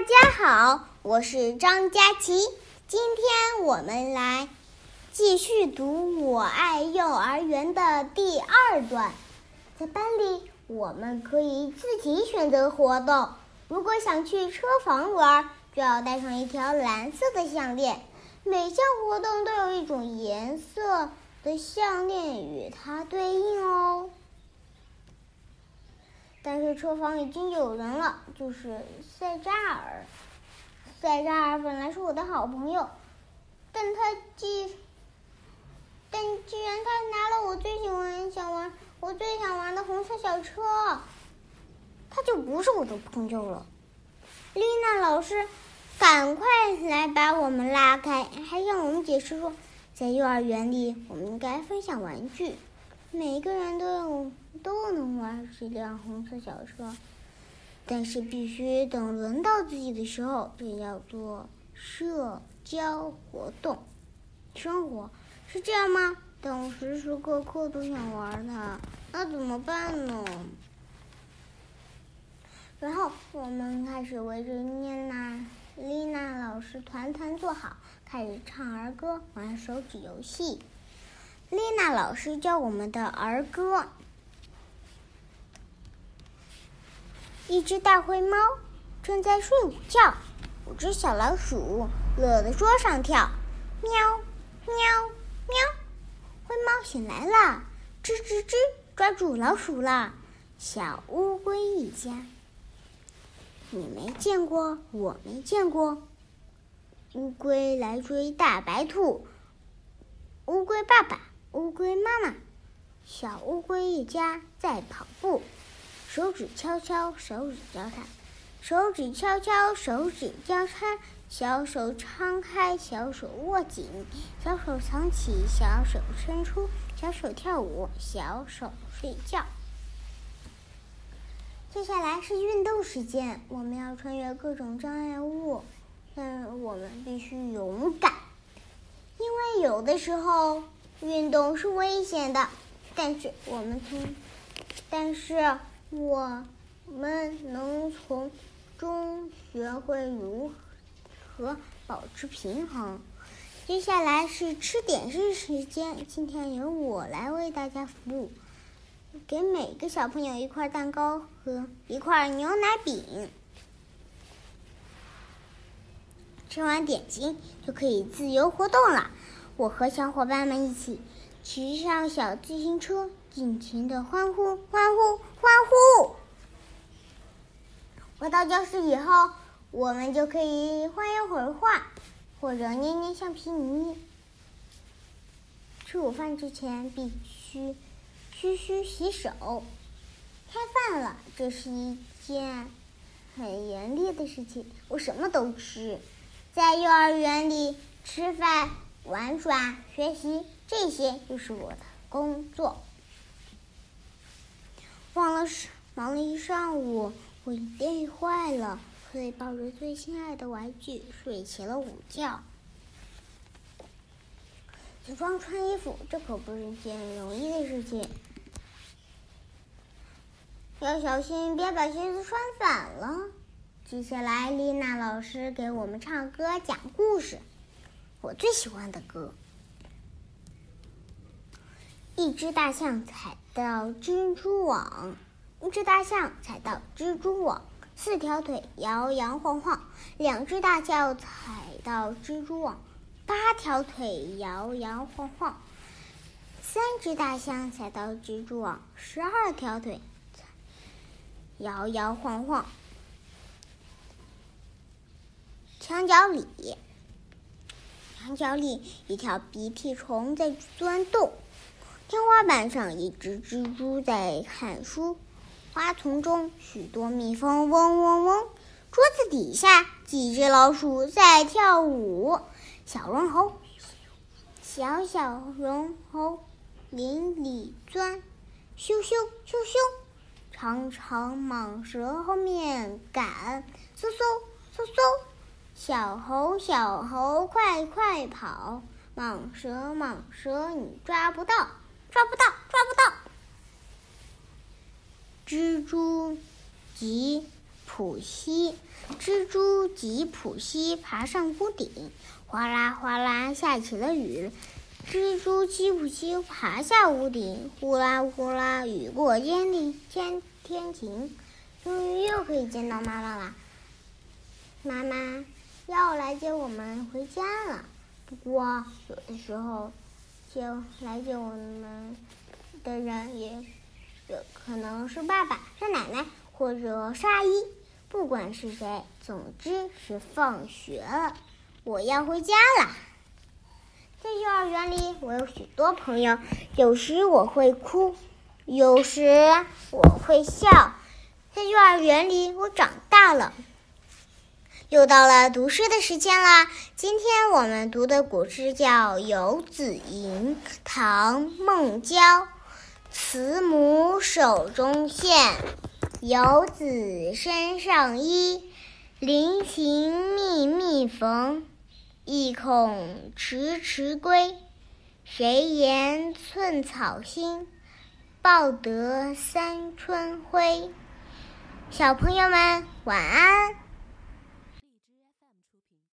大家好，我是张佳琪。今天我们来继续读《我爱幼儿园》的第二段。在班里，我们可以自己选择活动。如果想去车房玩，就要带上一条蓝色的项链。每项活动都有一种颜色的项链与它对应哦。但车房已经有人了，就是塞扎尔。塞扎尔本来是我的好朋友，但他既但既然他拿了我最喜欢想玩、我最想玩的红色小车，他就不是我的朋友了。丽娜老师，赶快来把我们拉开，还向我们解释说，在幼儿园里，我们应该分享玩具。每个人都有都能玩这辆红色小车，但是必须等轮到自己的时候，这叫做社交活动。生活是这样吗？但我时时刻刻都想玩它，那怎么办呢？然后我们开始围着妮娜、丽娜老师团团坐好，开始唱儿歌，玩手指游戏。丽娜老师教我们的儿歌：一只大灰猫正在睡午觉，五只小老鼠乐得桌上跳，喵喵喵！灰猫醒来了，吱吱吱，抓住老鼠了。小乌龟一家，你没见过，我没见过。乌龟来追大白兔，乌龟爸爸。乌龟妈妈，小乌龟一家在跑步，手指敲敲，手指交叉，手指敲敲，手指交叉，小手张开，小手握紧，小手藏起，小手伸出，小手跳舞，小手睡觉。接下来是运动时间，我们要穿越各种障碍物，但我们必须勇敢，因为有的时候。运动是危险的，但是我们从，但是我们能从中学会如何保持平衡。接下来是吃点心时间，今天由我来为大家服务，给每个小朋友一块蛋糕和一块牛奶饼。吃完点心就可以自由活动了。我和小伙伴们一起骑上小自行车，尽情的欢呼、欢呼、欢呼。回到教室以后，我们就可以画一会儿画，或者捏捏橡皮泥。吃午饭之前必须嘘嘘洗手。开饭了，这是一件很严厉的事情。我什么都吃，在幼儿园里吃饭。玩耍、学习，这些就是我的工作。忘了忙了一上午，我累坏了，所以抱着最心爱的玩具睡起了午觉。起床穿衣服，这可不是件容易的事情，要小心别把鞋子穿反了。接下来，丽娜老师给我们唱歌、讲故事。我最喜欢的歌。一只大象踩到蜘蛛网，一只大象踩到蜘蛛网，四条腿摇摇晃晃；两只大象踩到蜘蛛网，八条腿摇摇晃晃；三只大象踩到蜘蛛网，十二条腿摇摇晃晃。墙角里。墙角里，一条鼻涕虫在钻洞；天花板上，一只蜘蛛在看书；花丛中，许多蜜蜂嗡嗡嗡；桌子底下，几只老鼠在跳舞。小绒猴，小小绒猴，林里钻；咻咻咻咻，长长蟒蛇后面赶；嗖嗖嗖嗖。小猴，小猴，快快跑！蟒蛇，蟒蛇，你抓不到，抓不到，抓不到！蜘蛛吉，普西，蜘蛛吉普西爬上屋顶，哗啦哗啦下起了雨。蜘蛛吉普西爬下屋顶，呼啦呼啦雨过天地天天晴，终于又可以见到妈妈了。妈妈要来接我们回家了，不过有的时候接来接我们的人也有可能是爸爸、是奶奶或者是阿姨，不管是谁，总之是放学了，我要回家了。在幼儿园里，我有许多朋友，有时我会哭，有时我会笑。在幼儿园里，我长大了。又到了读诗的时间了。今天我们读的古诗叫《游子吟》，唐·孟郊。慈母手中线，游子身上衣。临行密密缝，意恐迟迟归。谁言寸草心，报得三春晖。小朋友们，晚安。